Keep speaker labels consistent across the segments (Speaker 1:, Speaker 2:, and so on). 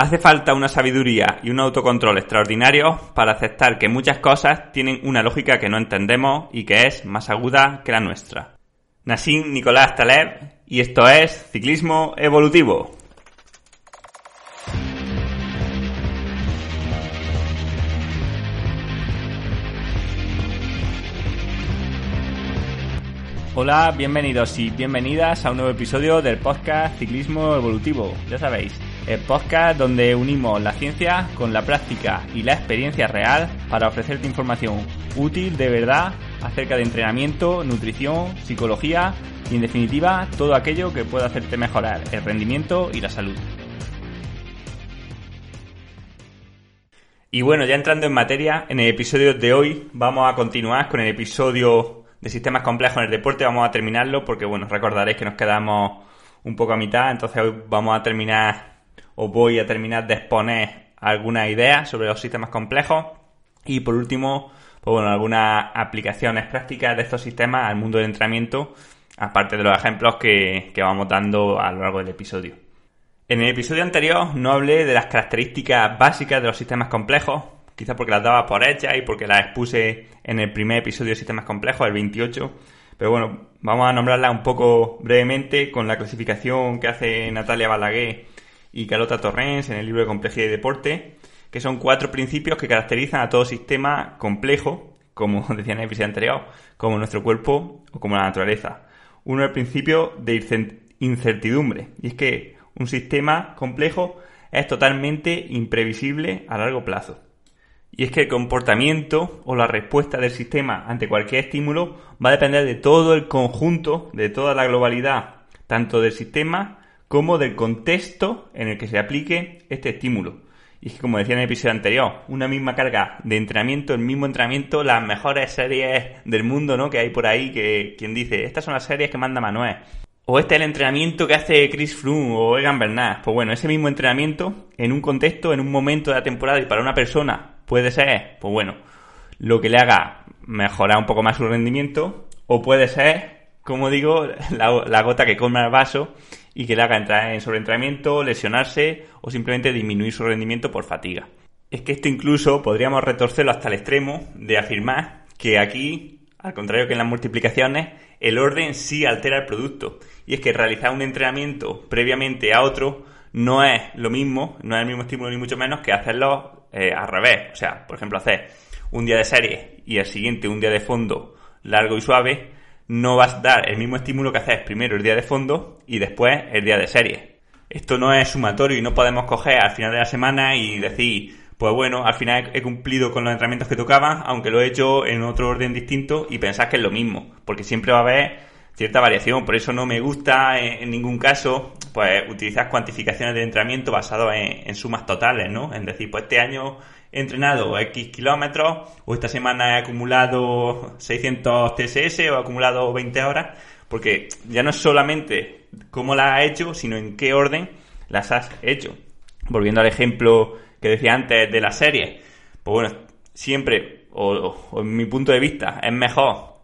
Speaker 1: Hace falta una sabiduría y un autocontrol extraordinarios para aceptar que muchas cosas tienen una lógica que no entendemos y que es más aguda que la nuestra. Nassim Nicolás Taleb y esto es Ciclismo Evolutivo. Hola, bienvenidos y bienvenidas a un nuevo episodio del podcast Ciclismo Evolutivo. Ya sabéis, el podcast donde unimos la ciencia con la práctica y la experiencia real para ofrecerte información útil de verdad acerca de entrenamiento, nutrición, psicología y en definitiva todo aquello que pueda hacerte mejorar el rendimiento y la salud. Y bueno, ya entrando en materia, en el episodio de hoy vamos a continuar con el episodio de sistemas complejos en el deporte. Vamos a terminarlo porque, bueno, recordaréis que nos quedamos un poco a mitad, entonces hoy vamos a terminar os voy a terminar de exponer algunas ideas sobre los sistemas complejos y por último, pues algunas aplicaciones prácticas de estos sistemas al mundo del entrenamiento, aparte de los ejemplos que, vamos dando a lo largo del episodio. En el episodio anterior no hablé de las características básicas de los sistemas complejos, quizás porque las daba por hechas y porque las expuse en el primer episodio de sistemas complejos, el 28. Pero bueno, vamos a nombrarlas un poco brevemente con la clasificación que hace Natalia Balaguer y Carlota Torrens en el libro de Complejidad y Deporte, que son cuatro principios que caracterizan a todo sistema complejo, como decía en el episodio anterior, como nuestro cuerpo o como la naturaleza. Uno es el principio de incertidumbre, y es que un sistema complejo es totalmente imprevisible a largo plazo. Y es que el comportamiento o la respuesta del sistema ante cualquier estímulo va a depender de todo el conjunto, de toda la globalidad, tanto del sistema como del contexto en el que se aplique este estímulo. Y es que, como decía en el episodio anterior, una misma carga de entrenamiento, el mismo entrenamiento, las mejores series del mundo, ¿no? Que hay por ahí, que quien dice, estas son las series que manda Manuel. O este es el entrenamiento que hace Chris Froome o Egan Bernard. Pues bueno, ese mismo entrenamiento, en un contexto, en un momento de la temporada y para una persona, puede ser, pues bueno, lo que le haga mejorar un poco más su rendimiento, o puede ser, como digo, la, la gota que come el vaso y que le haga entrar en sobreentrenamiento, lesionarse o simplemente disminuir su rendimiento por fatiga. Es que esto incluso podríamos retorcerlo hasta el extremo de afirmar que aquí, al contrario que en las multiplicaciones, el orden sí altera el producto. Y es que realizar un entrenamiento previamente a otro no es lo mismo, no es el mismo estímulo ni mucho menos que hacerlo eh, al revés. O sea, por ejemplo, hacer un día de serie y el siguiente un día de fondo largo y suave, no vas a dar el mismo estímulo que haces primero el día de fondo y después el día de serie. Esto no es sumatorio y no podemos coger al final de la semana y decir, pues bueno, al final he cumplido con los entrenamientos que tocaban, aunque lo he hecho en otro orden distinto y pensar que es lo mismo, porque siempre va a haber cierta variación, por eso no me gusta en, ningún caso pues utilizar cuantificaciones de entrenamiento basadas en, en sumas totales, ¿no? En decir, pues este año entrenado X kilómetros o esta semana he acumulado 600 TSS o he acumulado 20 horas, porque ya no es solamente cómo las has hecho, sino en qué orden las has hecho. Volviendo al ejemplo que decía antes de la serie, pues bueno, siempre, o, en mi punto de vista, es mejor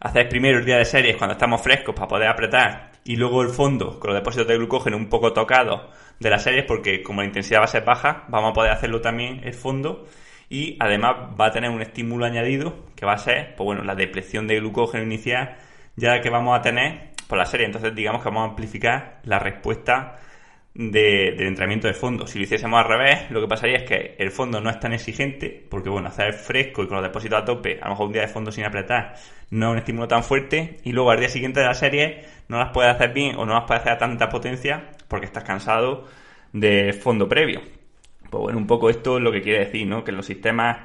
Speaker 1: hacer primero el día de series cuando estamos frescos para poder apretar y luego el fondo con los depósitos de glucógeno un poco tocados de las series porque como la intensidad va a ser baja, vamos a poder hacerlo también el fondo y además va a tener un estímulo añadido que va a ser, pues bueno, la depresión de glucógeno inicial ya que vamos a tener por la serie. Entonces digamos que vamos a amplificar la respuesta de, del entrenamiento de fondo. Si lo hiciésemos al revés, lo que pasaría es que el fondo no es tan exigente, porque bueno, hacer fresco y con los depósitos a tope, a lo mejor un día de fondo sin apretar, no es un estímulo tan fuerte, y luego al día siguiente de la serie no las puedes hacer bien o no las puedes hacer a tanta potencia porque estás cansado de fondo previo. Pues bueno, un poco esto es lo que quiere decir, ¿no? Que en los sistemas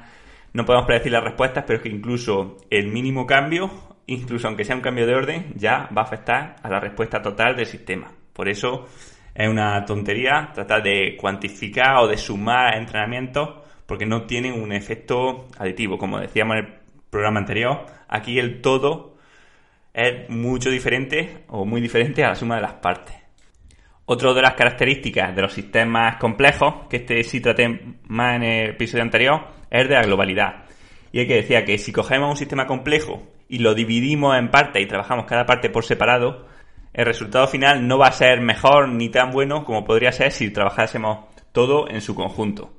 Speaker 1: no podemos predecir las respuestas, pero es que incluso el mínimo cambio, incluso aunque sea un cambio de orden, ya va a afectar a la respuesta total del sistema. Por eso es una tontería tratar de cuantificar o de sumar entrenamientos porque no tienen un efecto aditivo. Como decíamos en el programa anterior, aquí el todo es mucho diferente o muy diferente a la suma de las partes. Otra de las características de los sistemas complejos, que este sí traté más en el episodio anterior, es de la globalidad. Y es que decía que si cogemos un sistema complejo y lo dividimos en partes y trabajamos cada parte por separado, el resultado final no va a ser mejor ni tan bueno como podría ser si trabajásemos todo en su conjunto.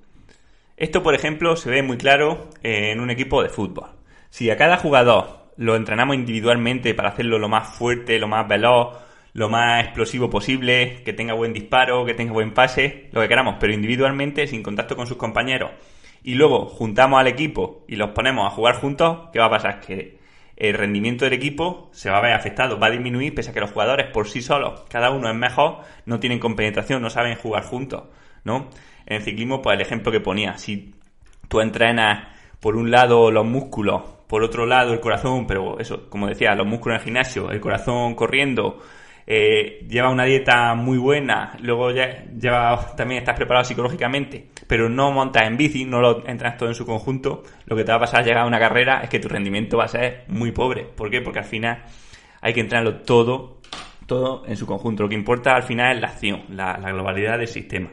Speaker 1: Esto, por ejemplo, se ve muy claro en un equipo de fútbol. Si a cada jugador lo entrenamos individualmente para hacerlo lo más fuerte, lo más veloz, lo más explosivo posible, que tenga buen disparo, que tenga buen pase, lo que queramos, pero individualmente, sin contacto con sus compañeros, y luego juntamos al equipo y los ponemos a jugar juntos, ¿qué va a pasar? Que el rendimiento del equipo se va a ver afectado, va a disminuir, pese a que los jugadores por sí solos, cada uno es mejor, no tienen compenetración, no saben jugar juntos, ¿no? En el ciclismo, pues el ejemplo que ponía, si tú entrenas por un lado los músculos, por otro lado el corazón, pero eso, como decía, los músculos en el gimnasio, el corazón corriendo, eh, lleva una dieta muy buena, luego ya, lleva, también estás preparado psicológicamente, pero no montas en bici, no lo entras todo en su conjunto, lo que te va a pasar al llegar a una carrera es que tu rendimiento va a ser muy pobre. ¿Por qué? Porque al final hay que entrenarlo todo, todo en su conjunto. Lo que importa al final es la acción, la globalidad del sistema.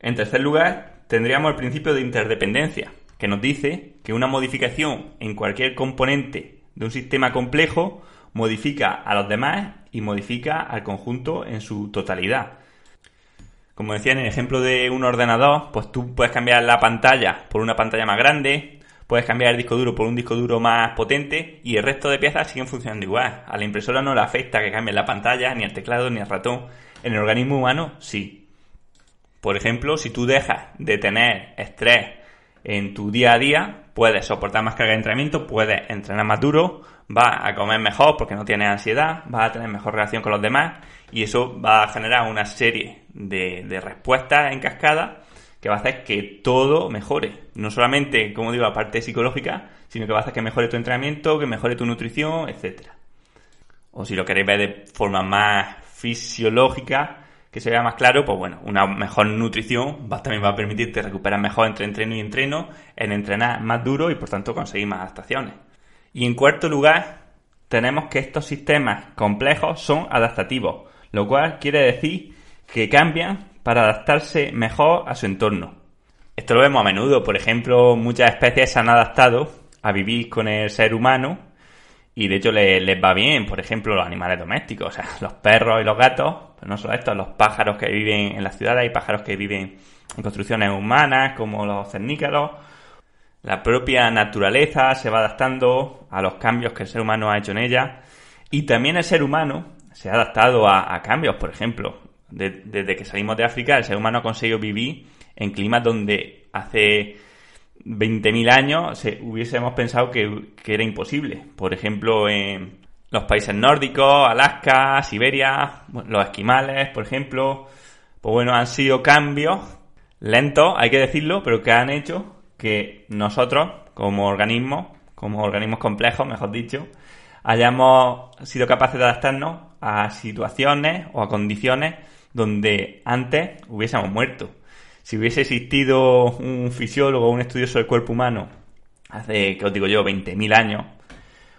Speaker 1: En tercer lugar, tendríamos el principio de interdependencia, que nos dice que una modificación en cualquier componente de un sistema complejo modifica a los demás y modifica al conjunto en su totalidad. Como decía en el ejemplo de un ordenador, pues tú puedes cambiar la pantalla por una pantalla más grande, puedes cambiar el disco duro por un disco duro más potente y el resto de piezas siguen funcionando igual. A la impresora no le afecta que cambie la pantalla, ni el teclado, ni el ratón. En el organismo humano sí. Por ejemplo, si tú dejas de tener estrés en tu día a día, puedes soportar más carga de entrenamiento, puedes entrenar más duro, vas a comer mejor porque no tienes ansiedad, vas a tener mejor relación con los demás y eso va a generar una serie de, respuestas en cascada que va a hacer que todo mejore. No solamente, como digo, la parte psicológica, sino que va a hacer que mejore tu entrenamiento, que mejore tu nutrición, etcétera. O si lo queréis ver de forma más fisiológica, que se vea más claro, pues bueno, una mejor nutrición también va a permitirte recuperar mejor entre entreno y entreno, en entrenar más duro y por tanto conseguir más adaptaciones. Y en cuarto lugar, tenemos que estos sistemas complejos son adaptativos, lo cual quiere decir que cambian para adaptarse mejor a su entorno. Esto lo vemos a menudo, por ejemplo, muchas especies se han adaptado a vivir con el ser humano y de hecho les, va bien, por ejemplo, los animales domésticos, o sea, los perros y los gatos, pero no solo estos, los pájaros que viven en las ciudades, hay pájaros que viven en construcciones humanas, como los cernícalos. La propia naturaleza se va adaptando a los cambios que el ser humano ha hecho en ella. Y también el ser humano se ha adaptado a, cambios, por ejemplo. desde que salimos de África, el ser humano ha conseguido vivir en climas donde hace 20.000 años se, hubiésemos pensado que, era imposible. Por ejemplo, en los países nórdicos, Alaska, Siberia, los esquimales, por ejemplo. Pues bueno, han sido cambios lentos, hay que decirlo, pero que han hecho que nosotros, como organismos, como organismos complejos, mejor dicho, hayamos sido capaces de adaptarnos a situaciones o a condiciones donde antes hubiésemos muerto. Si hubiese existido un fisiólogo un estudioso del cuerpo humano hace, que os digo yo, 20.000 años,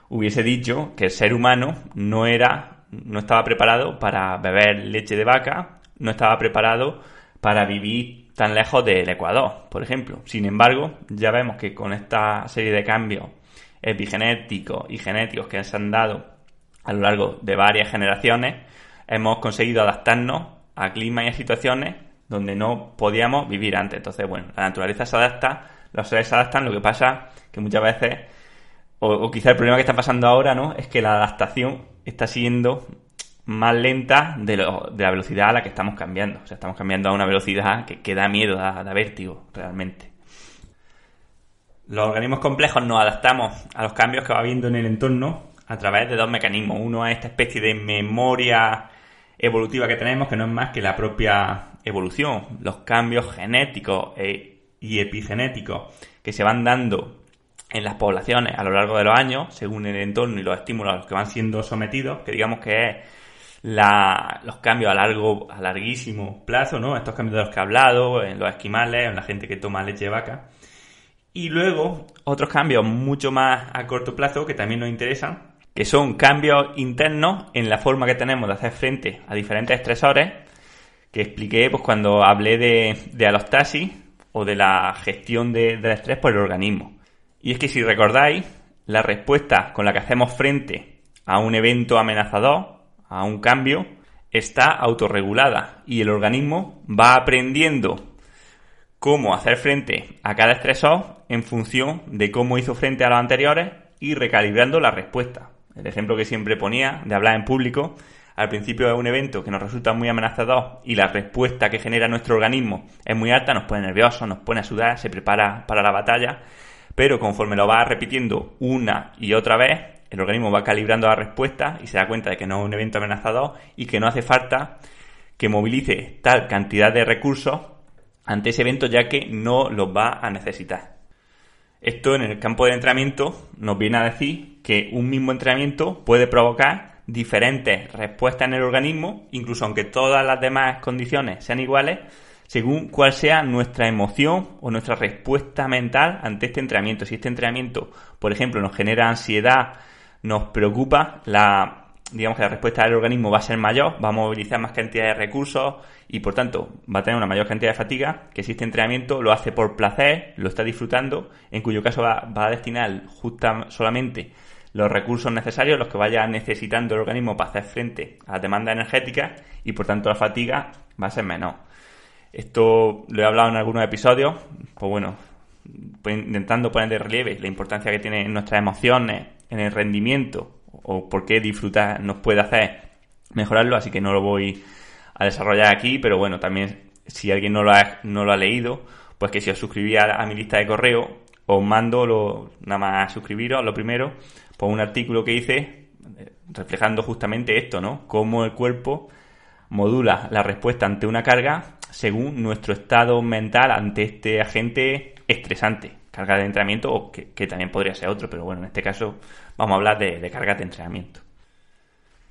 Speaker 1: hubiese dicho que el ser humano no era, no estaba preparado para beber leche de vaca, no estaba preparado para vivir tan lejos del Ecuador, por ejemplo. Sin embargo, ya vemos que con esta serie de cambios epigenéticos y genéticos que se han dado a lo largo de varias generaciones, hemos conseguido adaptarnos a climas y a situaciones donde no podíamos vivir antes. Entonces, bueno, la naturaleza se adapta, los seres se adaptan, lo que pasa que muchas veces, o, quizá el problema que está pasando ahora, ¿no? Es que la adaptación está siendo más lenta de, de, la velocidad a la que estamos cambiando. O sea, estamos cambiando a una velocidad que, da miedo, da, da vértigo, realmente. Los organismos complejos nos adaptamos a los cambios que va habiendo en el entorno a través de dos mecanismos. Uno es esta especie de memoria evolutiva que tenemos, que no es más que la propia evolución, los cambios genéticos e, y epigenéticos que se van dando en las poblaciones a lo largo de los años, según el entorno y los estímulos a los que van siendo sometidos, que digamos que es los cambios a largo, a larguísimo plazo, ¿no? Estos cambios de los que he hablado, en los esquimales, en la gente que toma leche de vaca. Y luego otros cambios mucho más a corto plazo que también nos interesan, que son cambios internos en la forma que tenemos de hacer frente a diferentes estresores, que expliqué pues, cuando hablé de, de alostasis o de la gestión del estrés por el organismo. Y es que si recordáis, la respuesta con la que hacemos frente a un evento amenazador, a un cambio, está autorregulada y el organismo va aprendiendo cómo hacer frente a cada estresor en función de cómo hizo frente a los anteriores y recalibrando la respuesta. El ejemplo que siempre ponía de hablar en público, al principio de un evento que nos resulta muy amenazador y la respuesta que genera nuestro organismo es muy alta, nos pone nerviosos, nos pone a sudar, se prepara para la batalla, pero conforme lo va repitiendo una y otra vez, el organismo va calibrando la respuesta y se da cuenta de que no es un evento amenazador y que no hace falta que movilice tal cantidad de recursos ante ese evento ya que no los va a necesitar. Esto en el campo de entrenamiento nos viene a decir que un mismo entrenamiento puede provocar diferentes respuestas en el organismo, incluso aunque todas las demás condiciones sean iguales, según cuál sea nuestra emoción o nuestra respuesta mental ante este entrenamiento. Si este entrenamiento, por ejemplo, nos genera ansiedad, nos preocupa, la digamos que la respuesta del organismo va a ser mayor, va a movilizar más cantidad de recursos y por tanto va a tener una mayor cantidad de fatiga que si este entrenamiento lo hace por placer, lo está disfrutando, en cuyo caso va, a destinar justa, solamente los recursos necesarios, los que vaya necesitando el organismo para hacer frente a la demanda energética y por tanto la fatiga va a ser menor. Esto lo he hablado en algunos episodios, pues bueno, pues intentando poner de relieve la importancia que tienen nuestras emociones en el rendimiento o por qué disfrutar nos puede hacer mejorarlo, así que no lo voy a desarrollar aquí, pero bueno, también si alguien no lo ha, no lo ha leído, pues que si os suscribís a, mi lista de correo, os mando lo, nada más suscribiros, lo primero, pues un artículo que hice eh, reflejando justamente esto, ¿no? Cómo el cuerpo modula la respuesta ante una carga según nuestro estado mental ante este agente estresante, carga de entrenamiento o que, también podría ser otro, pero bueno, en este caso vamos a hablar de, cargas de entrenamiento.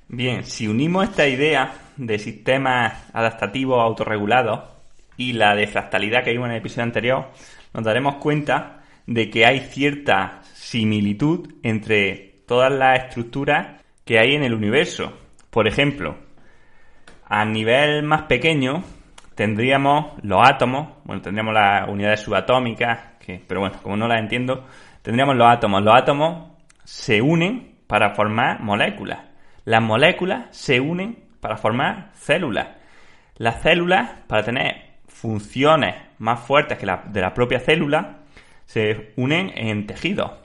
Speaker 1: Bien, si unimos esta idea de sistemas adaptativos autorregulados y la de fractalidad que vimos en el episodio anterior, nos daremos cuenta de que hay cierta similitud entre todas las estructuras que hay en el universo. Por ejemplo, a nivel más pequeño tendríamos los átomos, bueno, tendríamos las unidades subatómicas, que, pero bueno, como no las entiendo, tendríamos los átomos. Los átomos se unen para formar moléculas. Las moléculas se unen para formar células. Las células, para tener funciones más fuertes que las de la propia célula, se unen en tejidos.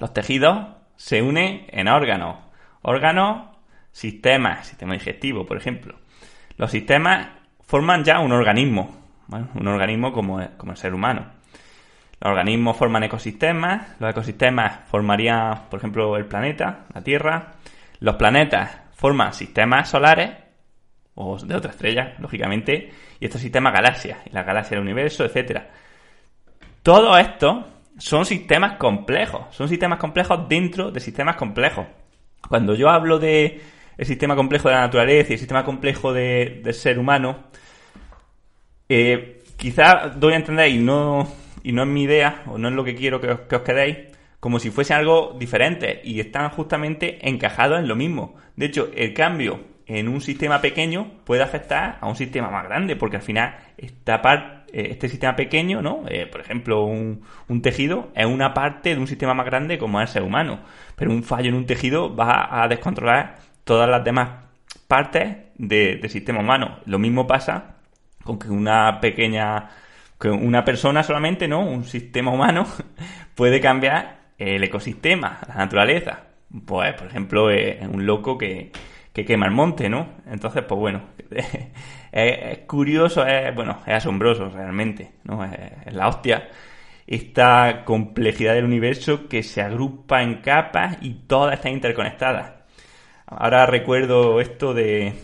Speaker 1: Los tejidos se unen en órganos. Órganos, sistemas, sistema digestivo, por ejemplo. Los sistemas forman ya un organismo, un organismo como, el ser humano. Los organismos forman ecosistemas, los ecosistemas formarían, por ejemplo, el planeta, la Tierra. Los planetas forman sistemas solares, o de otras estrellas, lógicamente, y estos sistemas galaxias, y la galaxia del universo, etc. Todo esto son sistemas complejos, son sistemas complejos dentro de sistemas complejos. Cuando yo hablo de el sistema complejo de la naturaleza y el sistema complejo del ser humano, eh, quizá doy a entender y no y no es mi idea, o no es lo que quiero que os, quedéis, como si fuese algo diferente y están justamente encajados en lo mismo. De hecho, el cambio en un sistema pequeño puede afectar a un sistema más grande, porque al final esta parte, eh, este sistema pequeño, ¿no? Eh, por ejemplo, un, tejido es una parte de un sistema más grande como el ser humano, pero un fallo en un tejido va a descontrolar todas las demás partes del sistema humano. Lo mismo pasa con que una pequeña que una persona solamente, ¿no? Un sistema humano puede cambiar el ecosistema, la naturaleza. Pues, por ejemplo, es un loco que, quema el monte, ¿no? Entonces, pues bueno, es, curioso, es, bueno, es asombroso realmente, ¿no? Es, la hostia esta complejidad del universo que se agrupa en capas y todas están interconectadas. Ahora recuerdo esto de,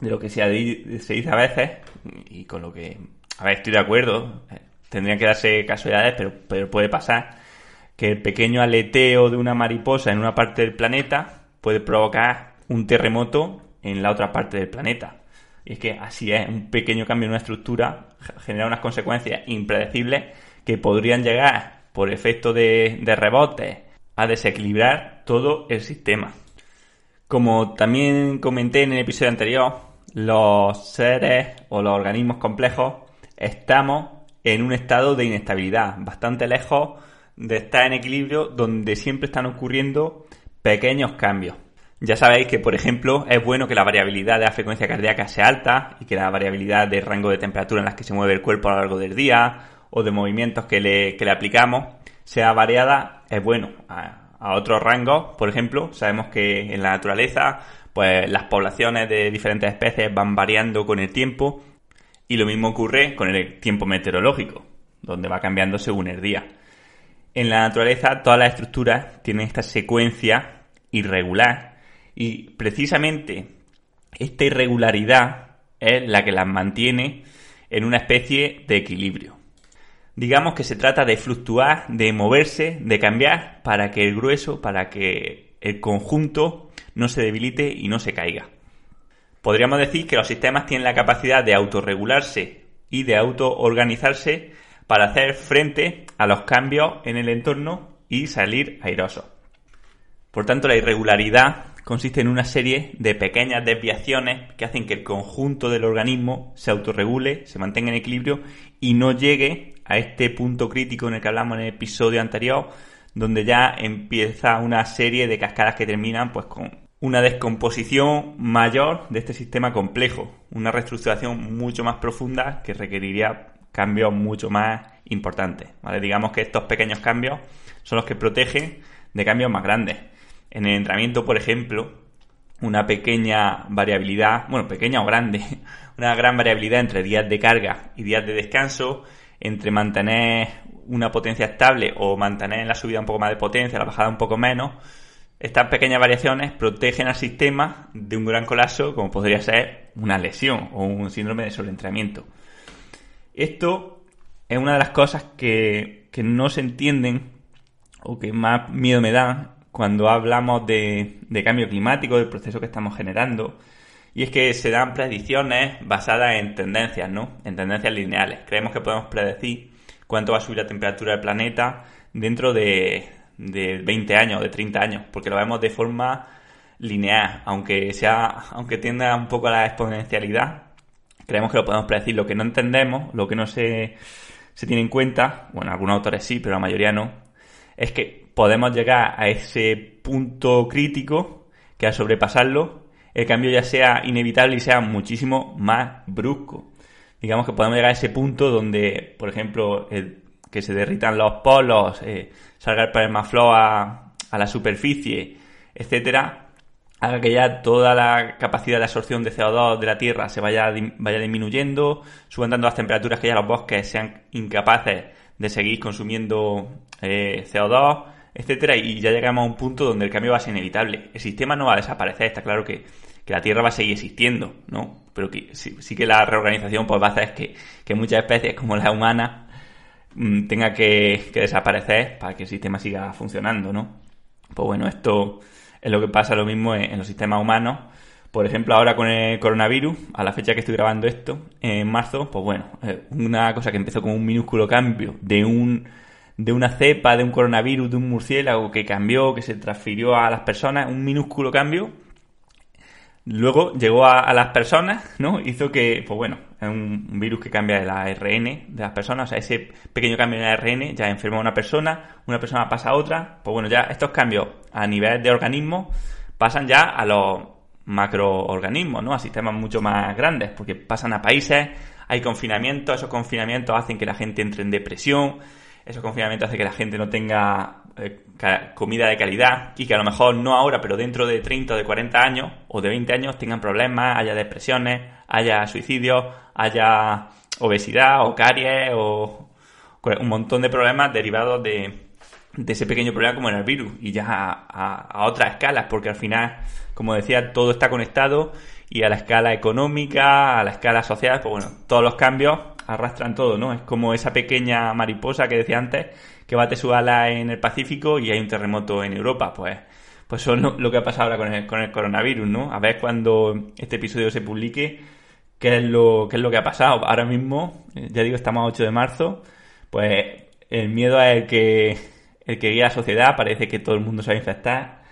Speaker 1: de lo que se, dice a veces y con lo que a ver, estoy de acuerdo. Tendrían que darse casualidades, pero, pero puede pasar que el pequeño aleteo de una mariposa en una parte del planeta puede provocar un terremoto en la otra parte del planeta. Y es que así es, un pequeño cambio en una estructura genera unas consecuencias impredecibles que podrían llegar por efecto de, de rebote a desequilibrar todo el sistema. Como también comenté en el episodio anterior, los seres o los organismos complejos estamos en un estado de inestabilidad, bastante lejos de estar en equilibrio donde siempre están ocurriendo pequeños cambios. Ya sabéis que, por ejemplo, es bueno que la variabilidad de la frecuencia cardíaca sea alta y que la variabilidad de rango de temperatura en las que se mueve el cuerpo a lo largo del día o de movimientos que le, que le aplicamos sea variada. Es bueno. A, a otros rangos, por ejemplo, sabemos que en la naturaleza, pues las poblaciones de diferentes especies van variando con el tiempo y lo mismo ocurre con el tiempo meteorológico, donde va cambiando según el día. En la naturaleza todas las estructuras tienen esta secuencia irregular y precisamente esta irregularidad es la que las mantiene en una especie de equilibrio. Digamos que se trata de fluctuar, de moverse, de cambiar para que el grueso, para que el conjunto no se debilite y no se caiga. Podríamos decir que los sistemas tienen la capacidad de autorregularse y de autoorganizarse para hacer frente a los cambios en el entorno y salir airosos. Por tanto, la irregularidad consiste en una serie de pequeñas desviaciones que hacen que el conjunto del organismo se autorregule, se mantenga en equilibrio y no llegue a este punto crítico en el que hablamos en el episodio anterior, donde ya empieza una serie de cascadas que terminan pues con una descomposición mayor de este sistema complejo, una reestructuración mucho más profunda que requeriría cambios mucho más importantes. ¿vale? Digamos que estos pequeños cambios son los que protegen de cambios más grandes. En el entrenamiento, por ejemplo, una pequeña variabilidad, bueno, pequeña o grande, una gran variabilidad entre días de carga y días de descanso, entre mantener una potencia estable o mantener la subida un poco más de potencia, la bajada un poco menos, estas pequeñas variaciones protegen al sistema de un gran colapso como podría ser una lesión o un síndrome de sobreentrenamiento. Esto es una de las cosas que, que no se entienden o que más miedo me dan cuando hablamos de, cambio climático, del proceso que estamos generando. Y es que se dan predicciones basadas en tendencias, ¿no? En tendencias lineales. Creemos que podemos predecir cuánto va a subir la temperatura del planeta dentro de, de 20 años, de 30 años, porque lo vemos de forma lineal, aunque sea, aunque tienda un poco a la exponencialidad, creemos que lo podemos predecir. Lo que no entendemos, lo que no se, se tiene en cuenta, bueno, algunos autores sí, pero la mayoría no, es que podemos llegar a ese punto crítico que al sobrepasarlo el cambio ya sea inevitable y sea muchísimo más brusco. Digamos que podemos llegar a ese punto donde, por ejemplo, que se derritan los polos, eh, salga el permaflow a, a la superficie, etcétera, haga que ya toda la capacidad de absorción de CO2 de la Tierra se vaya, vaya disminuyendo, suban dando las temperaturas que ya los bosques sean incapaces de seguir consumiendo eh, CO2, etcétera, y ya llegamos a un punto donde el cambio va a ser inevitable. El sistema no va a desaparecer, está claro que, la Tierra va a seguir existiendo, ¿no? Pero que sí, que la reorganización pues, va a hacer que, que muchas especies, como la humana, mm, tenga que, desaparecer para que el sistema siga funcionando, ¿no? Pues bueno, esto es lo que pasa lo mismo en, los sistemas humanos. Por ejemplo, ahora con el coronavirus, a la fecha que estoy grabando esto, en marzo, pues bueno, eh, una cosa que empezó con un minúsculo cambio de un de una cepa, de un coronavirus, de un murciélago que cambió, que se transfirió a las personas, un minúsculo cambio, luego llegó a, las personas, ¿no? Hizo que, pues bueno, es un, virus que cambia el ARN de las personas, o sea, ese pequeño cambio en el ARN ya enferma a una persona, una persona pasa a otra, pues bueno, ya estos cambios a nivel de organismo pasan ya a los macroorganismos, ¿no? A sistemas mucho más grandes, porque pasan a países, hay confinamientos, esos confinamientos hacen que la gente entre en depresión, esos confinamientos hace que la gente no tenga eh, comida de calidad y que a lo mejor no ahora, pero dentro de 30 o de 40 años o de 20 años tengan problemas, haya depresiones, haya suicidios, haya obesidad o caries o un montón de problemas derivados de, ese pequeño problema como en el virus y ya a otras escalas, porque al final, como decía, todo está conectado y a la escala económica, a la escala social, pues bueno, todos los cambios arrastran todo, ¿no? Es como esa pequeña mariposa que decía antes, que bate su ala en el Pacífico y hay un terremoto en Europa, pues pues es lo, que ha pasado ahora con el, con el coronavirus, ¿no? A ver cuando este episodio se publique, qué es lo, qué es lo que ha pasado. Ahora mismo, eh, ya digo, estamos a 8 de marzo, pues el miedo es el que, el que guía la sociedad, parece que todo el mundo se va a infectar.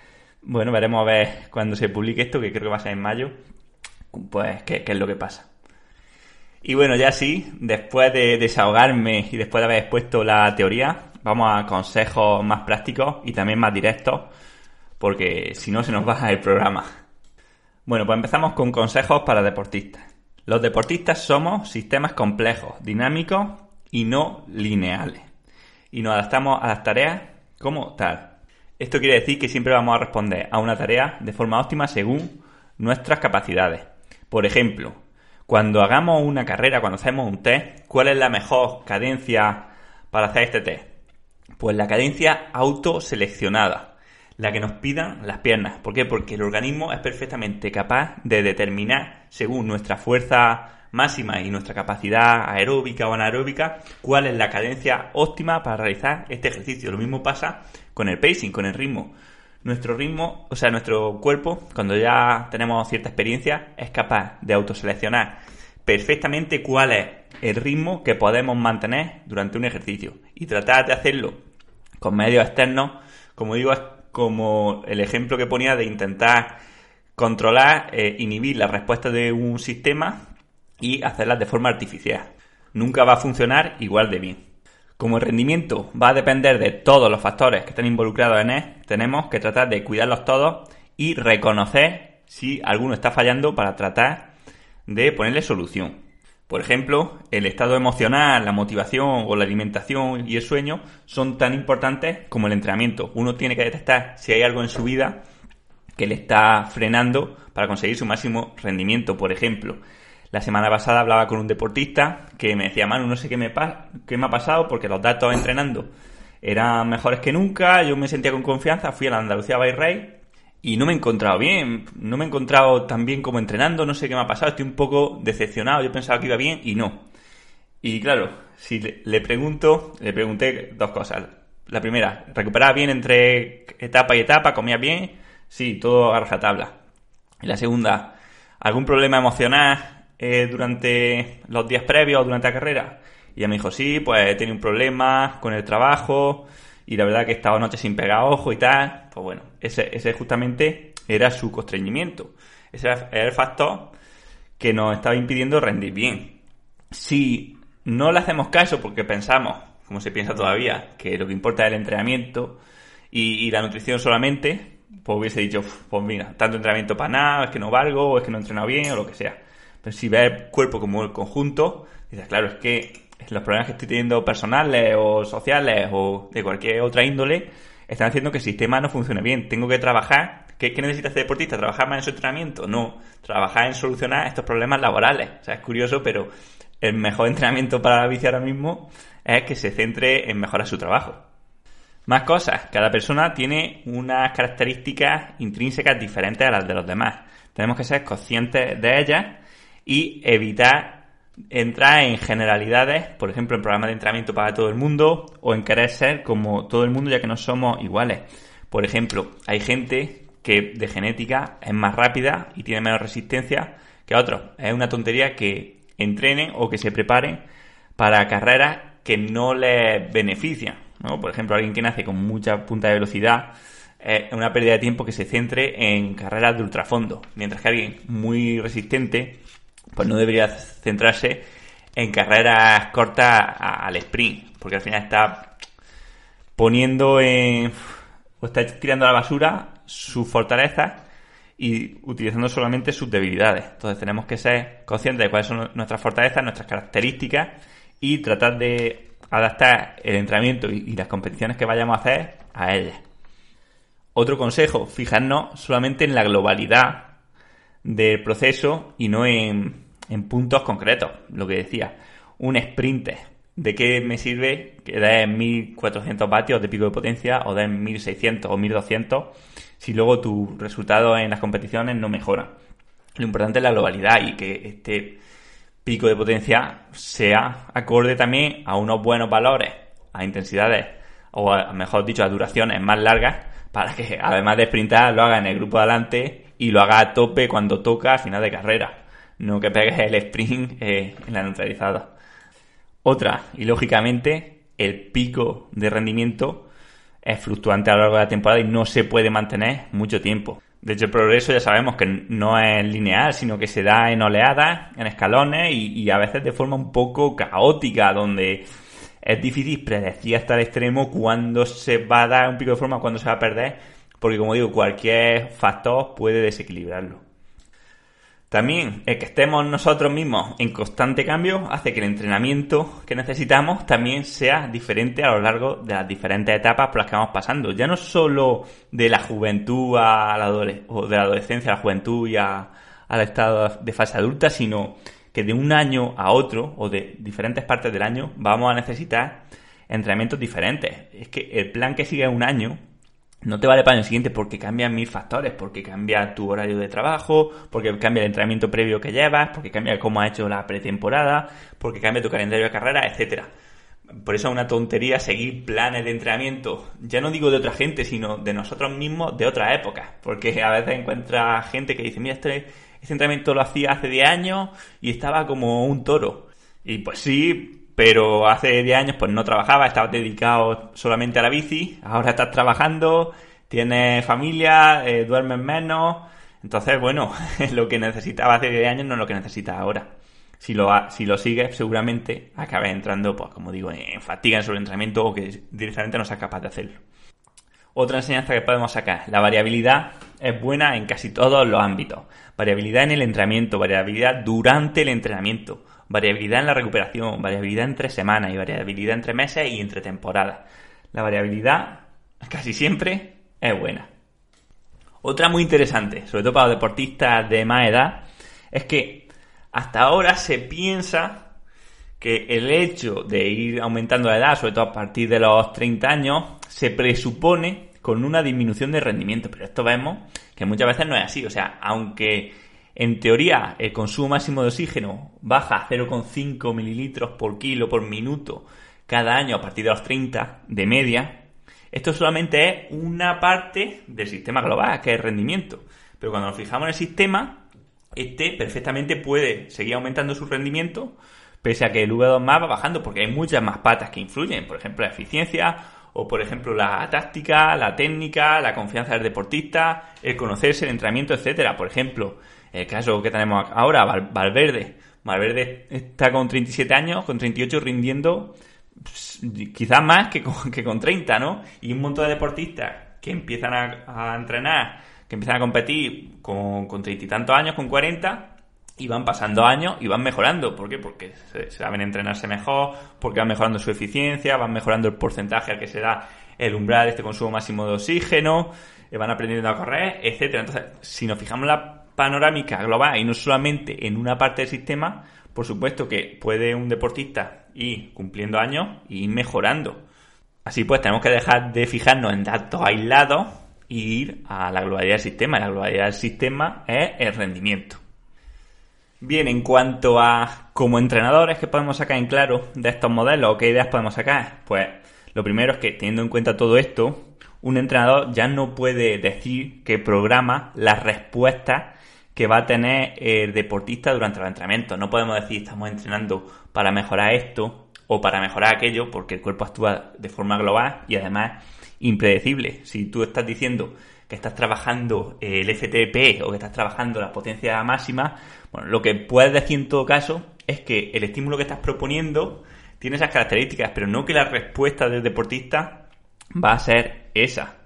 Speaker 1: Bueno, veremos a ver cuando se publique esto, que creo que va a ser en mayo, pues qué, qué es lo que pasa. Y bueno, ya sí, después de desahogarme y después de haber expuesto la teoría, vamos a consejos más prácticos y también más directos. porque si no se nos baja el programa. Bueno, pues empezamos con consejos para deportistas. Los deportistas somos sistemas complejos, dinámicos y no lineales. Y nos adaptamos a las tareas como tal. Esto quiere decir que siempre vamos a responder a una tarea de forma óptima según nuestras capacidades. Por ejemplo, cuando hagamos una carrera, cuando hacemos un test, ¿cuál es la mejor cadencia para hacer este test? Pues la cadencia autoseleccionada, la que nos pidan las piernas. ¿Por qué? Porque el organismo es perfectamente capaz de determinar, según nuestra fuerza máxima y nuestra capacidad aeróbica o anaeróbica, cuál es la cadencia óptima para realizar este ejercicio. Lo mismo pasa con el pacing, con el ritmo. Nuestro ritmo, o sea, nuestro cuerpo, cuando ya tenemos cierta experiencia, es capaz de autoseleccionar perfectamente cuál es el ritmo que podemos mantener durante un ejercicio y tratar de hacerlo con medios externos, como digo, es como el ejemplo que ponía de intentar controlar, eh, inhibir la respuesta de un sistema y hacerlas de forma artificial. Nunca va a funcionar igual de bien. Como el rendimiento va a depender de todos los factores que están involucrados en él, tenemos que tratar de cuidarlos todos y reconocer si alguno está fallando para tratar de ponerle solución. Por ejemplo, el estado emocional, la motivación o la alimentación y el sueño son tan importantes como el entrenamiento. Uno tiene que detectar si hay algo en su vida que le está frenando para conseguir su máximo rendimiento. Por ejemplo, la semana pasada hablaba con un deportista que me decía, Manu, no sé qué me, ha pasado porque los datos entrenando eran mejores que nunca, yo me sentía con confianza, fui a la Andalucía Bay Rey y no me he encontrado bien, no me he encontrado tan bien como entrenando, no sé qué me ha pasado, estoy un poco decepcionado, yo pensaba que iba bien y no. Y claro, si le, pregunto, le pregunté dos cosas. La primera, ¿recuperaba bien entre etapa y etapa? ¿Comía bien? Sí, todo a tabla. Y la segunda, ¿algún problema emocional? Eh, durante los días previos o durante la carrera? Y ella me dijo, sí, pues he tenido un problema con el trabajo y la verdad que he estado noche sin pegar ojo y tal. Pues bueno, ese, ese justamente era su constreñimiento. Ese era el factor que nos estaba impidiendo rendir bien. Si no le hacemos caso porque pensamos, como se piensa todavía, que lo que importa es el entrenamiento y, y la nutrición solamente, pues hubiese dicho, pues mira, tanto entrenamiento para nada, es que no valgo, o es que no he entrenado bien, o lo que sea. Pero si ves el cuerpo como el conjunto, dices, claro, es que los problemas que estoy teniendo personales o sociales o de cualquier otra índole están haciendo que el sistema no funcione bien. Tengo que trabajar. ¿Qué, qué necesita hacer deportista? ¿Trabajar más en su entrenamiento? No. Trabajar en solucionar estos problemas laborales. O sea, es curioso, pero el mejor entrenamiento para la bici ahora mismo es que se centre en mejorar su trabajo. Más cosas. Cada persona tiene unas características intrínsecas diferentes a las de los demás. Tenemos que ser conscientes de ellas y evitar entrar en generalidades, por ejemplo, en programas de entrenamiento para todo el mundo o en querer ser como todo el mundo ya que no somos iguales. Por ejemplo, hay gente que de genética es más rápida y tiene menos resistencia que otros. Es una tontería que entrenen o que se preparen para carreras que no les benefician. ¿no? Por ejemplo, alguien que nace con mucha punta de velocidad es una pérdida de tiempo que se centre en carreras de ultrafondo, mientras que alguien muy resistente pues no debería centrarse en carreras cortas al sprint, porque al final está poniendo en, o está tirando a la basura sus fortalezas y utilizando solamente sus debilidades. Entonces tenemos que ser conscientes de cuáles son nuestras fortalezas, nuestras características y tratar de adaptar el entrenamiento y, las competiciones que vayamos a hacer a ellas. Otro consejo, fijarnos solamente en la globalidad del proceso y no en, en puntos concretos. Lo que decía, un sprint. ¿De qué me sirve que dé 1400 vatios de pico de potencia o de 1600 o 1200 si luego tu resultado en las competiciones no mejora? Lo importante es la globalidad y que este pico de potencia sea acorde también a unos buenos valores, a intensidades o mejor dicho a duraciones más largas para que además de sprintar lo haga en el grupo de adelante y lo haga a tope cuando toca a final de carrera no que pegues el sprint eh, en la neutralizada. Otra, y lógicamente, el pico de rendimiento es fluctuante a lo largo de la temporada y no se puede mantener mucho tiempo. De hecho, el progreso ya sabemos que no es lineal, sino que se da en oleadas, en escalones y, a veces de forma un poco caótica, donde es difícil predecir hasta el extremo cuándo se va a dar un pico de forma, cuándo se va a perder, porque como digo, cualquier factor puede desequilibrarlo. También el que estemos nosotros mismos en constante cambio hace que el entrenamiento que necesitamos también sea diferente a lo largo de las diferentes etapas por las que vamos pasando. Ya no solo de la juventud a la adolescencia a la juventud y al estado de fase adulta, sino que de un año a otro o de diferentes partes del año vamos a necesitar entrenamientos diferentes. Es que el plan que sigue un año no te vale para el siguiente porque cambian mil factores, porque cambia tu horario de trabajo, porque cambia el entrenamiento previo que llevas, porque cambia cómo has hecho la pretemporada, porque cambia tu calendario de carrera, etcétera. Por eso es una tontería seguir planes de entrenamiento, ya no digo de otra gente, sino de nosotros mismos de otra época, porque a veces encuentra gente que dice, mira, este, este entrenamiento lo hacía hace 10 años y estaba como un toro. Y pues sí, pero hace 10 años pues no trabajaba, estabas dedicado solamente a la bici, ahora estás trabajando, tienes familia, eh, duermes menos, entonces bueno, lo que necesitaba hace 10 años no es lo que necesitas ahora. Si lo, si lo sigues, seguramente acabes entrando, pues como digo, en fatiga en sobreentrenamiento o que directamente no seas capaz de hacerlo. Otra enseñanza que podemos sacar, la variabilidad es buena en casi todos los ámbitos. Variabilidad en el entrenamiento, variabilidad durante el entrenamiento variabilidad en la recuperación, variabilidad entre semanas y variabilidad entre meses y entre temporadas. La variabilidad casi siempre es buena. Otra muy interesante, sobre todo para los deportistas de más edad, es que hasta ahora se piensa que el hecho de ir aumentando la edad, sobre todo a partir de los 30 años, se presupone con una disminución de rendimiento. Pero esto vemos que muchas veces no es así. O sea, aunque en teoría, el consumo máximo de oxígeno baja a 0,5 mililitros por kilo por minuto cada año a partir de los 30 de media. Esto solamente es una parte del sistema global, que es el rendimiento. Pero cuando nos fijamos en el sistema, este perfectamente puede seguir aumentando su rendimiento, pese a que el V2 va bajando, porque hay muchas más patas que influyen. Por ejemplo, la eficiencia, o por ejemplo la táctica, la técnica, la confianza del deportista, el conocerse, el entrenamiento, etcétera. Por ejemplo, el caso que tenemos ahora, Valverde. Valverde está con 37 años, con 38 rindiendo pues, quizás más que con, que con 30, ¿no? Y un montón de deportistas que empiezan a, entrenar, que empiezan a competir con, con 30 y tantos años, con 40, y van pasando años y van mejorando. ¿Por qué? Porque saben entrenarse mejor, porque van mejorando su eficiencia, van mejorando el porcentaje al que se da el umbral de este consumo máximo de oxígeno, eh, van aprendiendo a correr, etcétera. Entonces, si nos fijamos la panorámica global y no solamente en una parte del sistema, por supuesto que puede un deportista ir cumpliendo años y mejorando. Así pues, tenemos que dejar de fijarnos en datos aislados e ir a la globalidad del sistema. La globalidad del sistema es el rendimiento. Bien, en cuanto a como entrenadores, ¿qué podemos sacar en claro de estos modelos o qué ideas podemos sacar? Pues lo primero es que teniendo en cuenta todo esto, un entrenador ya no puede decir que programa las respuestas que va a tener el deportista durante los entrenamientos. No podemos decir estamos entrenando para mejorar esto o para mejorar aquello, porque el cuerpo actúa de forma global y además impredecible. Si tú estás diciendo que estás trabajando el FTP o que estás trabajando la potencia máxima, bueno, lo que puedes decir en todo caso es que el estímulo que estás proponiendo tiene esas características, pero no que la respuesta del deportista va a ser esa.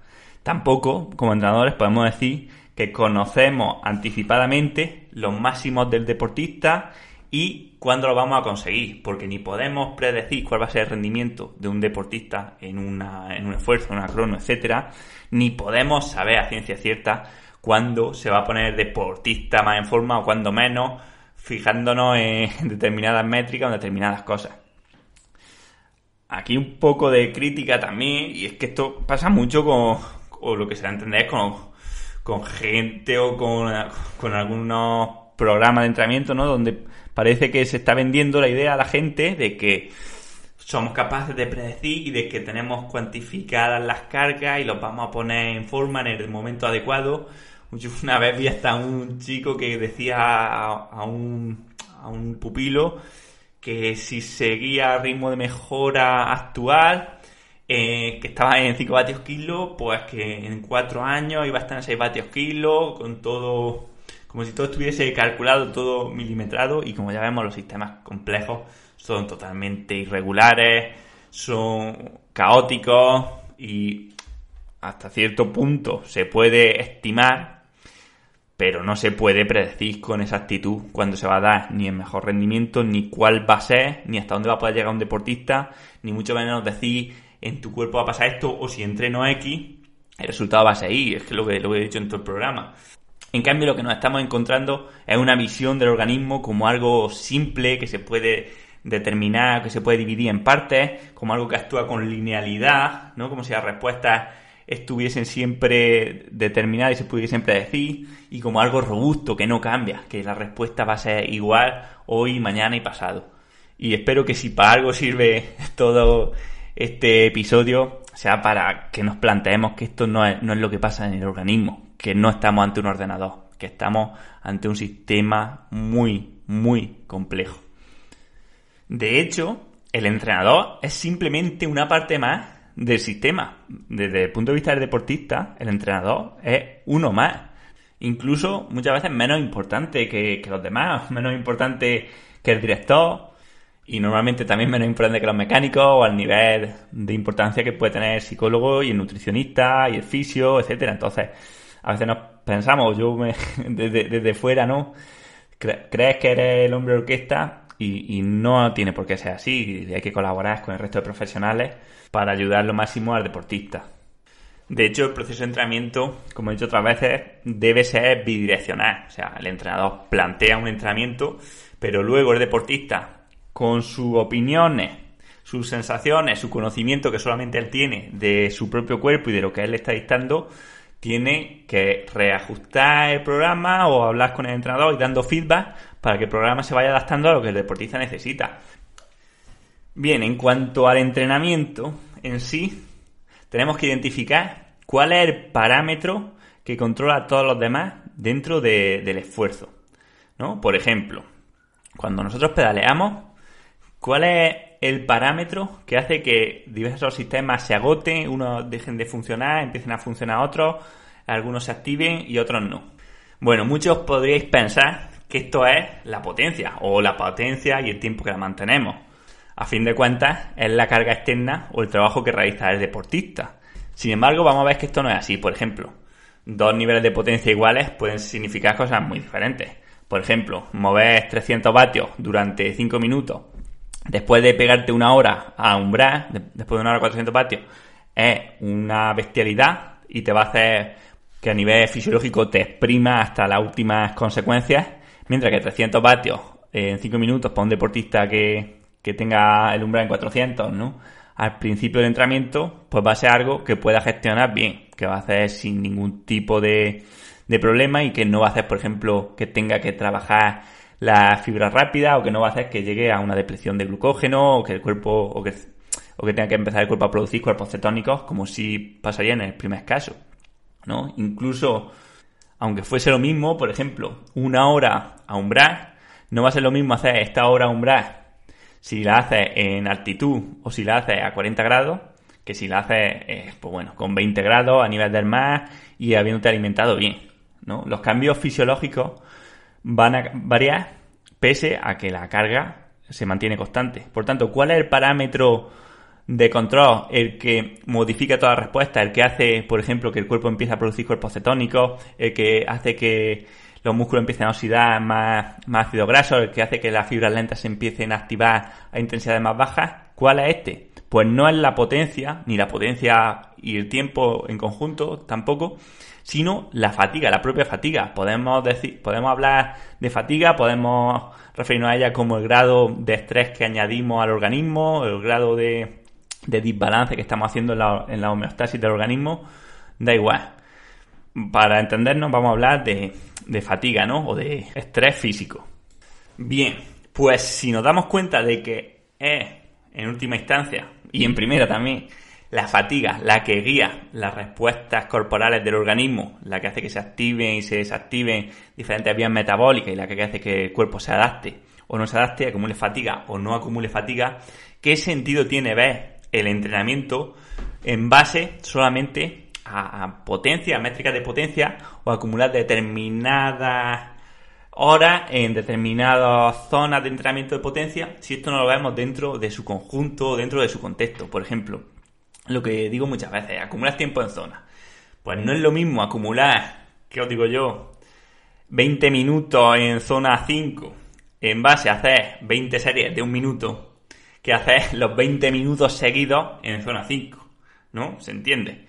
Speaker 1: Tampoco, como entrenadores, podemos decir que conocemos anticipadamente los máximos del deportista y cuándo lo vamos a conseguir, porque ni podemos predecir cuál va a ser el rendimiento de un deportista en, una, en un esfuerzo, en una crono, etcétera, ni podemos saber a ciencia cierta cuándo se va a poner deportista más en forma o cuándo menos, fijándonos en determinadas métricas o en determinadas cosas. Aquí un poco de crítica también, y es que esto pasa mucho con, con lo que se va a entender con con gente o con, con algunos programas de entrenamiento, ¿no? Donde parece que se está vendiendo la idea a la gente de que somos capaces de predecir y de que tenemos cuantificadas las cargas y los vamos a poner en forma en el momento adecuado. Una vez vi hasta un chico que decía a, un, a un pupilo que si seguía ritmo de mejora actual, eh, que estaba en 5 vatios kilo, pues que en 4 años iba a estar en 6 vatios kilo, con todo, como si todo estuviese calculado, todo milimetrado, y como ya vemos, los sistemas complejos son totalmente irregulares, son caóticos, y hasta cierto punto se puede estimar, pero no se puede predecir con exactitud cuándo se va a dar ni el mejor rendimiento, ni cuál va a ser, ni hasta dónde va a poder llegar un deportista, ni mucho menos decir en tu cuerpo va a pasar esto o si entreno X, el resultado va a ser Y, es que lo que, lo he dicho en todo el programa. En cambio, lo que nos estamos encontrando es una visión del organismo como algo simple que se puede determinar, que se puede dividir en partes, como algo que actúa con linealidad, ¿no? Como si las respuestas estuviesen siempre determinadas y se pudiesen predecir, y como algo robusto, que no cambia, que la respuesta va a ser igual hoy, mañana y pasado. Y espero que si para algo sirve todo este episodio, sea para que nos planteemos que esto no es, no es lo que pasa en el organismo, que no estamos ante un ordenador, que estamos ante un sistema muy, muy complejo. De hecho, el entrenador es simplemente una parte más del sistema. Desde el punto de vista del deportista, el entrenador es uno más. Incluso muchas veces menos importante que, los demás, menos importante que el director y normalmente también menos importante que los mecánicos o al nivel de importancia que puede tener el psicólogo y el nutricionista y el fisio, etcétera. Entonces, a veces nos pensamos, yo desde, desde fuera, ¿no? Crees que eres el hombre orquesta y, no tiene por qué ser así. Hay que colaborar con el resto de profesionales para ayudar lo máximo al deportista. De hecho, el proceso de entrenamiento, como he dicho otras veces, debe ser bidireccional. O sea, el entrenador plantea un entrenamiento, pero luego el deportista, con sus opiniones, sus sensaciones, su conocimiento que solamente él tiene de su propio cuerpo y de lo que él está dictando, tiene que reajustar el programa o hablar con el entrenador y dando feedback para que el programa se vaya adaptando a lo que el deportista necesita. Bien, en cuanto al entrenamiento en sí, tenemos que identificar cuál es el parámetro que controla a todos los demás dentro del esfuerzo. ¿no? Por ejemplo, cuando nosotros pedaleamos, ¿cuál es el parámetro que hace que diversos sistemas se agoten, unos dejen de funcionar, empiecen a funcionar otros, algunos se activen y otros no? Bueno, muchos podríais pensar que esto es la potencia, o la potencia y el tiempo que la mantenemos. A fin de cuentas, es la carga externa o el trabajo que realiza el deportista. Sin embargo, vamos a ver que esto no es así. Por ejemplo, dos niveles de potencia iguales pueden significar cosas muy diferentes. Por ejemplo, mover 300 vatios durante 5 minutos después de pegarte una hora a un brazo, después de una hora 400 vatios, es una bestialidad y te va a hacer que a nivel fisiológico te exprima hasta las últimas consecuencias Mientras que 300 vatios en 5 minutos para un deportista que, tenga el umbral en 400, ¿no? Al principio del entrenamiento, pues va a ser algo que pueda gestionar bien, que va a hacer sin ningún tipo de, de problema y que no va a hacer, por ejemplo, que tenga que trabajar la fibra rápida o que no va a hacer que llegue a una depresión de glucógeno o que el cuerpo o que, o que tenga que empezar el cuerpo a producir cuerpos cetónicos como si pasaría en el primer caso, ¿no? Incluso aunque fuese lo mismo, por ejemplo, una hora a umbral, no va a ser lo mismo hacer esta hora a umbral si la haces en altitud o si la haces a 40 grados, que si la haces, eh, pues bueno, con 20 grados a nivel del mar y habiéndote alimentado bien, ¿no? Los cambios fisiológicos van a variar pese a que la carga se mantiene constante. Por tanto, ¿cuál es el parámetro de control, el que modifica toda la respuesta, el que hace, por ejemplo, que el cuerpo empiece a producir cuerpos cetónicos, el que hace que los músculos empiecen a oxidar más, más ácido graso, el que hace que las fibras lentas se empiecen a activar a intensidades más bajas, ¿cuál es este? Pues no es la potencia, ni la potencia y el tiempo en conjunto tampoco, sino la fatiga, la propia fatiga. Podemos decir, podemos hablar de fatiga, podemos referirnos a ella como el grado de estrés que añadimos al organismo, el grado de, de desbalance que estamos haciendo en la, homeostasis del organismo, da igual. Para entendernos vamos a hablar de, de fatiga, ¿no? O de estrés físico. Bien, pues si nos damos cuenta de que es, en última instancia, y en primera también, la fatiga la que guía las respuestas corporales del organismo, la que hace que se activen y se desactiven diferentes vías metabólicas y la que hace que el cuerpo se adapte o no se adapte, acumule fatiga o no acumule fatiga, ¿qué sentido tiene ver el entrenamiento en base solamente a, potencia, a métricas de potencia o acumular determinadas horas en determinadas zonas de entrenamiento de potencia si esto no lo vemos dentro de su conjunto, dentro de su contexto. Por ejemplo, lo que digo muchas veces, acumulas tiempo en zona. Pues no es lo mismo acumular, ¿qué os digo yo? 20 minutos en zona 5 en base a hacer 20 series de un minuto que hacer los 20 minutos seguidos en zona 5, ¿no? ¿Se entiende?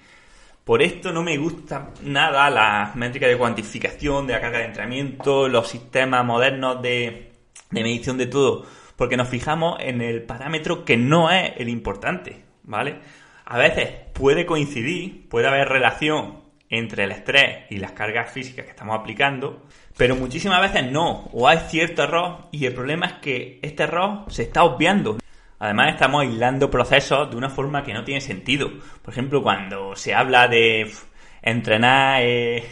Speaker 1: Por esto no me gusta nada la métrica de cuantificación de la carga de entrenamiento, los sistemas modernos de, de medición de todo, porque nos fijamos en el parámetro que no es el importante, ¿vale? A veces puede coincidir, puede haber relación entre el estrés y las cargas físicas que estamos aplicando, pero muchísimas veces no, o hay cierto error y el problema es que este error se está obviando. Además estamos aislando procesos de una forma que no tiene sentido. Por ejemplo, cuando se habla de entrenar eh,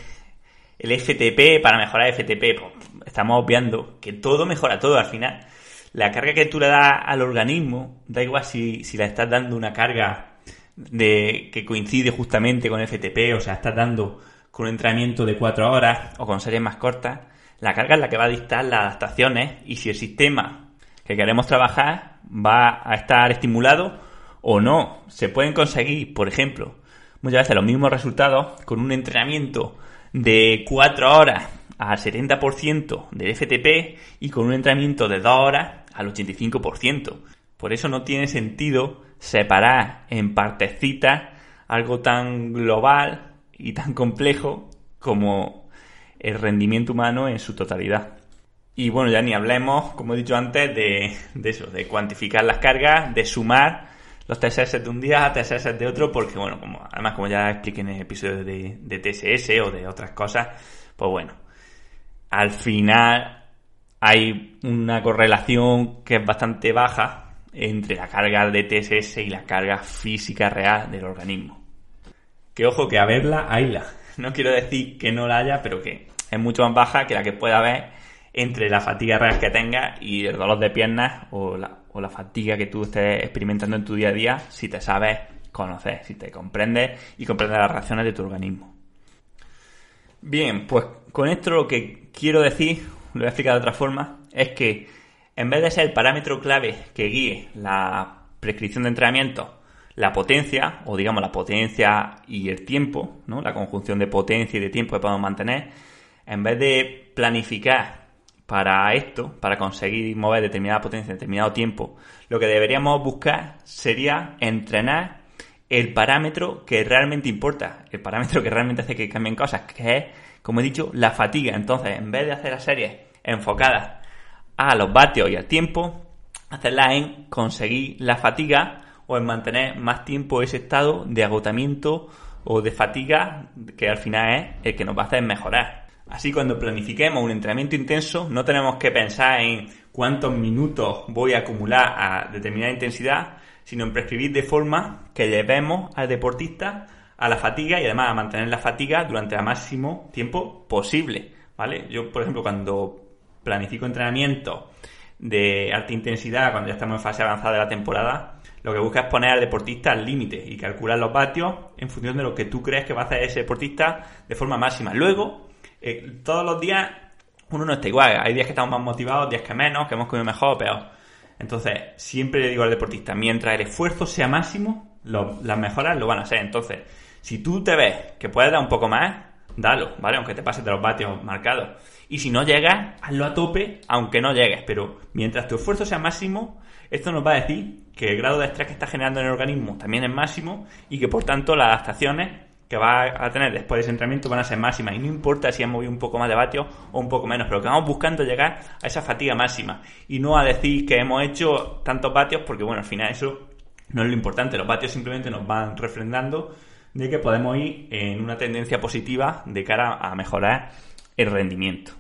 Speaker 1: el FTP para mejorar el FTP, pues, estamos obviando que todo mejora todo al final. La carga que tú le das al organismo, da igual si, si le estás dando una carga de que coincide justamente con el FTP, o sea, estás dando con un entrenamiento de 4 horas o con series más cortas, la carga es la que va a dictar las adaptaciones y si el sistema que queremos trabajar va a estar estimulado o no. Se pueden conseguir, por ejemplo, muchas veces los mismos resultados con un entrenamiento de 4 horas al 70% del FTP y con un entrenamiento de 2 horas al 85%. Por eso no tiene sentido separar en partecitas algo tan global y tan complejo como el rendimiento humano en su totalidad. Y bueno, ya ni hablemos, como he dicho antes, de, eso, de cuantificar las cargas, de sumar los TSS de un día a TSS de otro, porque bueno, como, además como ya expliqué en el episodio de, de TSS o de otras cosas, pues bueno, al final hay una correlación que es bastante baja entre la carga de TSS y la carga física real del organismo. Que ojo que a verla, hayla. No quiero decir que no la haya, pero que es mucho más baja que la que pueda haber entre la fatiga real que tengas y el dolor de piernas o la, o la fatiga que tú estés experimentando en tu día a día si te sabes conocer, si te comprendes y comprendes las reacciones de tu organismo. Bien, pues con esto lo que quiero decir, lo voy a explicar de otra forma, es que en vez de ser el parámetro clave que guíe la prescripción de entrenamiento, la potencia, o digamos la potencia y el tiempo, ¿no? la conjunción de potencia y de tiempo que podemos mantener, en vez de planificar para esto, para conseguir mover determinada potencia en determinado tiempo, lo que deberíamos buscar sería entrenar el parámetro que realmente importa, el parámetro que realmente hace que cambien cosas, que es, como he dicho, la fatiga. Entonces, en vez de hacer las series enfocadas a los vatios y al tiempo, hacerlas en conseguir la fatiga o en mantener más tiempo ese estado de agotamiento o de fatiga que al final es el que nos va a hacer mejorar. Así cuando planifiquemos un entrenamiento intenso no tenemos que pensar en cuántos minutos voy a acumular a determinada intensidad, sino en prescribir de forma que llevemos al deportista a la fatiga y además a mantener la fatiga durante el máximo tiempo posible. ¿Vale? Yo, por ejemplo, cuando planifico entrenamiento de alta intensidad, cuando ya estamos en fase avanzada de la temporada, lo que busca es poner al deportista al límite y calcular los vatios en función de lo que tú crees que va a hacer ese deportista de forma máxima. Luego, eh, todos los días uno no está igual. Hay días que estamos más motivados, días que menos, que hemos comido mejor o peor. Entonces, siempre le digo al deportista, mientras el esfuerzo sea máximo, las mejoras lo van a ser. Entonces, si tú te ves que puedes dar un poco más, dalo, ¿vale? Aunque te pases de los vatios marcados. Y si no llegas, hazlo a tope, aunque no llegues. Pero mientras tu esfuerzo sea máximo, esto nos va a decir que el grado de estrés que está generando en el organismo también es máximo y que por tanto las adaptaciones que va a tener después de ese entrenamiento van a ser máximas y no importa si hemos movido un poco más de vatios o un poco menos, pero que vamos buscando llegar a esa fatiga máxima y no a decir que hemos hecho tantos vatios porque bueno, al final eso no es lo importante, los vatios simplemente nos van refrendando de que podemos ir en una tendencia positiva de cara a mejorar el rendimiento.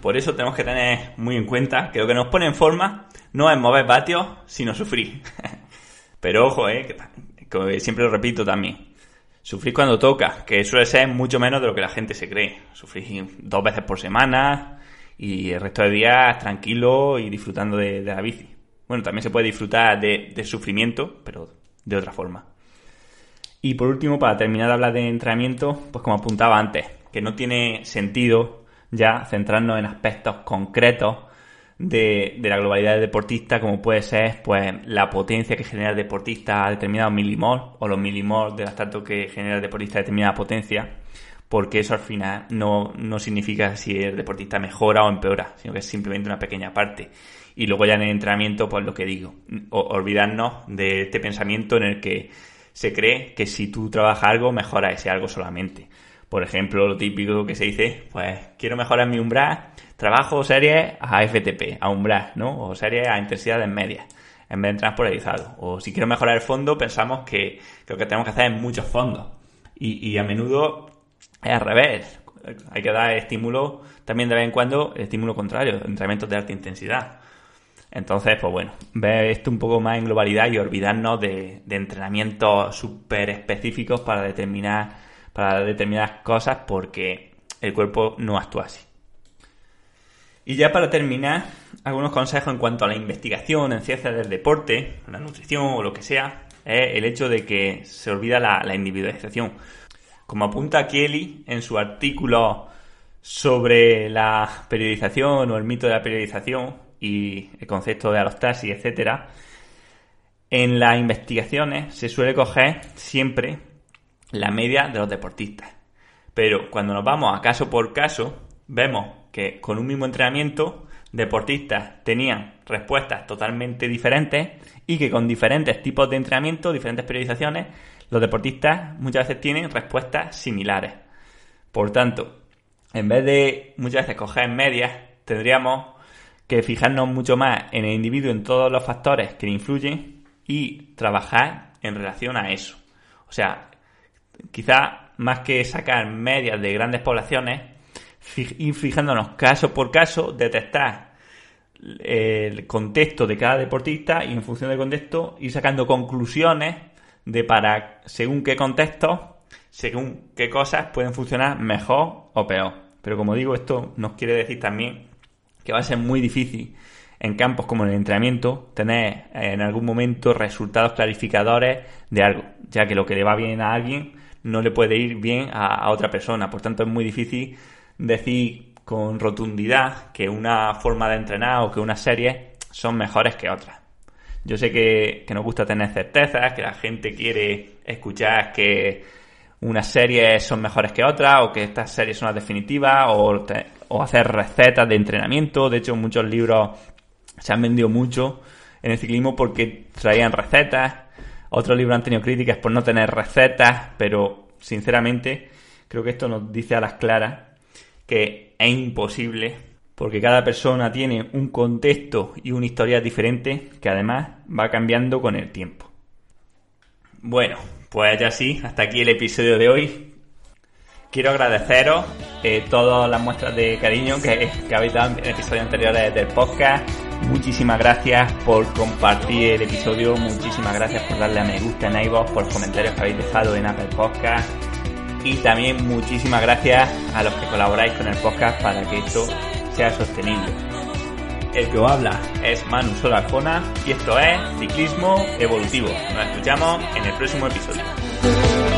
Speaker 1: Por eso tenemos que tener muy en cuenta que lo que nos pone en forma no es mover vatios, sino sufrir. Pero ojo, eh, que siempre lo repito también, Sufrir cuando toca, que suele ser mucho menos de lo que la gente se cree. Sufrir dos veces por semana y el resto de días tranquilo y disfrutando de, la bici. Bueno, también se puede disfrutar de, de, sufrimiento, pero de otra forma. Y por último, para terminar de hablar de entrenamiento, pues como apuntaba antes, que no tiene sentido ya centrarnos en aspectos concretos de, la globalidad del deportista, como puede ser pues la potencia que genera el deportista a determinados milimol, o los milimol de lactato que genera el deportista a determinada potencia, porque eso al final no, no significa si el deportista mejora o empeora, sino que es simplemente una pequeña parte. Y luego ya en el entrenamiento, pues lo que digo, olvidarnos de este pensamiento en el que se cree que si tú trabajas algo, mejora ese algo solamente. Por ejemplo, lo típico que se dice, pues quiero mejorar mi umbral, trabajo series a FTP, a umbral, ¿no? O series a intensidades medias, en vez de entrar polarizado. O si quiero mejorar el fondo, pensamos que, lo que tenemos que hacer es muchos fondos. Y, a menudo es al revés. Hay que dar estímulo también de vez en cuando, estímulo contrario, entrenamientos de alta intensidad. Entonces, pues bueno, ver esto un poco más en globalidad y olvidarnos de, de entrenamientos súper específicos para determinar para determinadas cosas porque el cuerpo no actúa así. Y ya para terminar, algunos consejos en cuanto a la investigación en ciencias del deporte, la nutrición o lo que sea, es el hecho de que se olvida la, individualización. Como apunta Kelly en su artículo sobre la periodización o el mito de la periodización y el concepto de alostasis, etc., en las investigaciones se suele coger siempre la media de los deportistas. Pero cuando nos vamos a caso por caso, vemos que con un mismo entrenamiento, deportistas tenían respuestas totalmente diferentes y que con diferentes tipos de entrenamiento, diferentes periodizaciones, los deportistas muchas veces tienen respuestas similares. Por tanto, en vez de muchas veces coger medias, tendríamos que fijarnos mucho más en el individuo, en todos los factores que le influyen y trabajar en relación a eso. O sea, quizá más que sacar medias de grandes poblaciones, ir fijándonos caso por caso, detectar el contexto de cada deportista y en función del contexto ir sacando conclusiones de para según qué contexto, según qué cosas pueden funcionar mejor o peor. Pero como digo, esto nos quiere decir también que va a ser muy difícil en campos como el entrenamiento tener en algún momento resultados clarificadores de algo, ya que lo que le va bien a alguien no le puede ir bien a, otra persona. Por tanto, es muy difícil decir con rotundidad que una forma de entrenar o que una serie son mejores que otras. Yo sé que, nos gusta tener certezas, que la gente quiere escuchar que unas series son mejores que otras o que estas series son las definitivas o, o hacer recetas de entrenamiento. De hecho, muchos libros se han vendido mucho en el ciclismo porque traían recetas otros libros han tenido críticas por no tener recetas, pero sinceramente creo que esto nos dice a las claras que es imposible porque cada persona tiene un contexto y una historia diferente que además va cambiando con el tiempo. Bueno, pues ya sí, hasta aquí el episodio de hoy. Quiero agradeceros eh, todas las muestras de cariño que, habéis dado en episodios anteriores del podcast Muchísimas gracias por compartir el episodio, muchísimas gracias por darle a me gusta en iVoox, por comentarios que habéis dejado en Apple Podcast y también muchísimas gracias a los que colaboráis con el podcast para que esto sea sostenible. El que os habla es Manu Solarjona y esto es Ciclismo Evolutivo. Nos escuchamos en el próximo episodio.